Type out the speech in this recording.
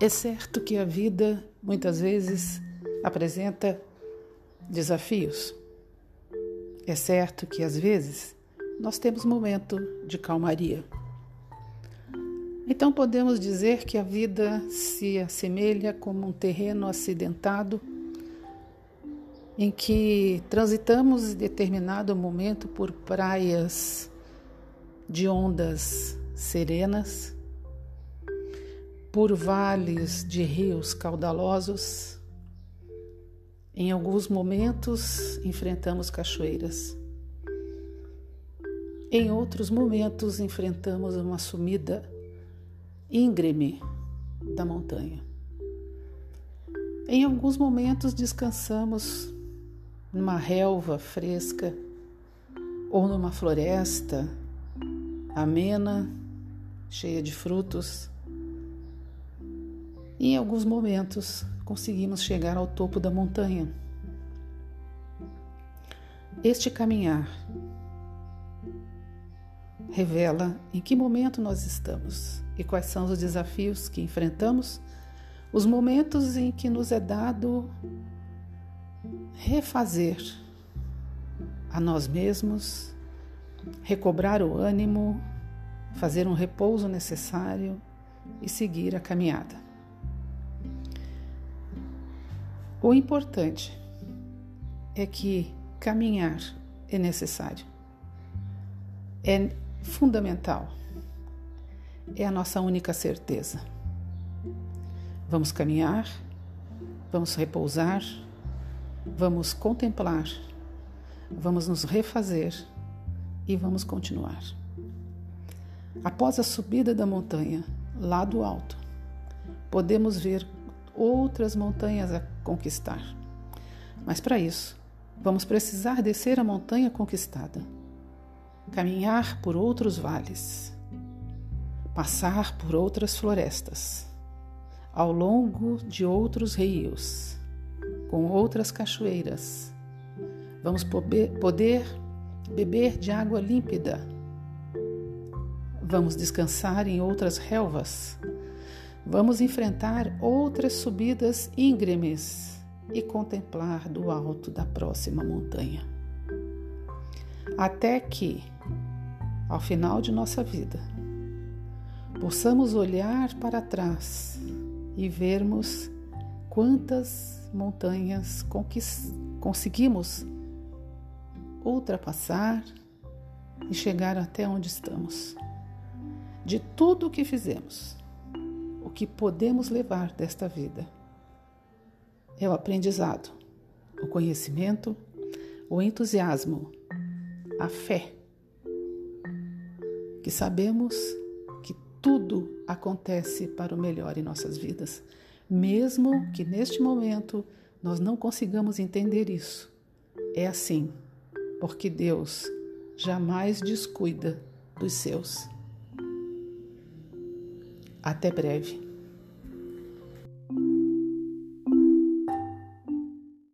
É certo que a vida muitas vezes apresenta desafios. É certo que às vezes nós temos momento de calmaria. Então podemos dizer que a vida se assemelha como um terreno acidentado em que transitamos em determinado momento por praias de ondas serenas, por vales de rios caudalosos. Em alguns momentos enfrentamos cachoeiras. Em outros momentos enfrentamos uma sumida íngreme da montanha. Em alguns momentos descansamos numa relva fresca ou numa floresta amena, cheia de frutos. E em alguns momentos conseguimos chegar ao topo da montanha. Este caminhar revela em que momento nós estamos e quais são os desafios que enfrentamos, os momentos em que nos é dado refazer a nós mesmos, recobrar o ânimo, fazer um repouso necessário e seguir a caminhada. O importante é que caminhar é necessário, é fundamental, é a nossa única certeza. Vamos caminhar, vamos repousar, Vamos contemplar, vamos nos refazer e vamos continuar. Após a subida da montanha, lá do alto, podemos ver outras montanhas a conquistar. Mas para isso, vamos precisar descer a montanha conquistada, caminhar por outros vales, passar por outras florestas, ao longo de outros rios com outras cachoeiras. Vamos poder beber de água límpida. Vamos descansar em outras relvas. Vamos enfrentar outras subidas íngremes e contemplar do alto da próxima montanha. Até que, ao final de nossa vida, possamos olhar para trás e vermos quantas montanhas conseguimos ultrapassar e chegar até onde estamos. De tudo o que fizemos, o que podemos levar desta vida é o aprendizado, o conhecimento, o entusiasmo, a fé, que sabemos que tudo acontece para o melhor em nossas vidas mesmo que neste momento nós não consigamos entender isso. É assim, porque Deus jamais descuida dos seus. Até breve.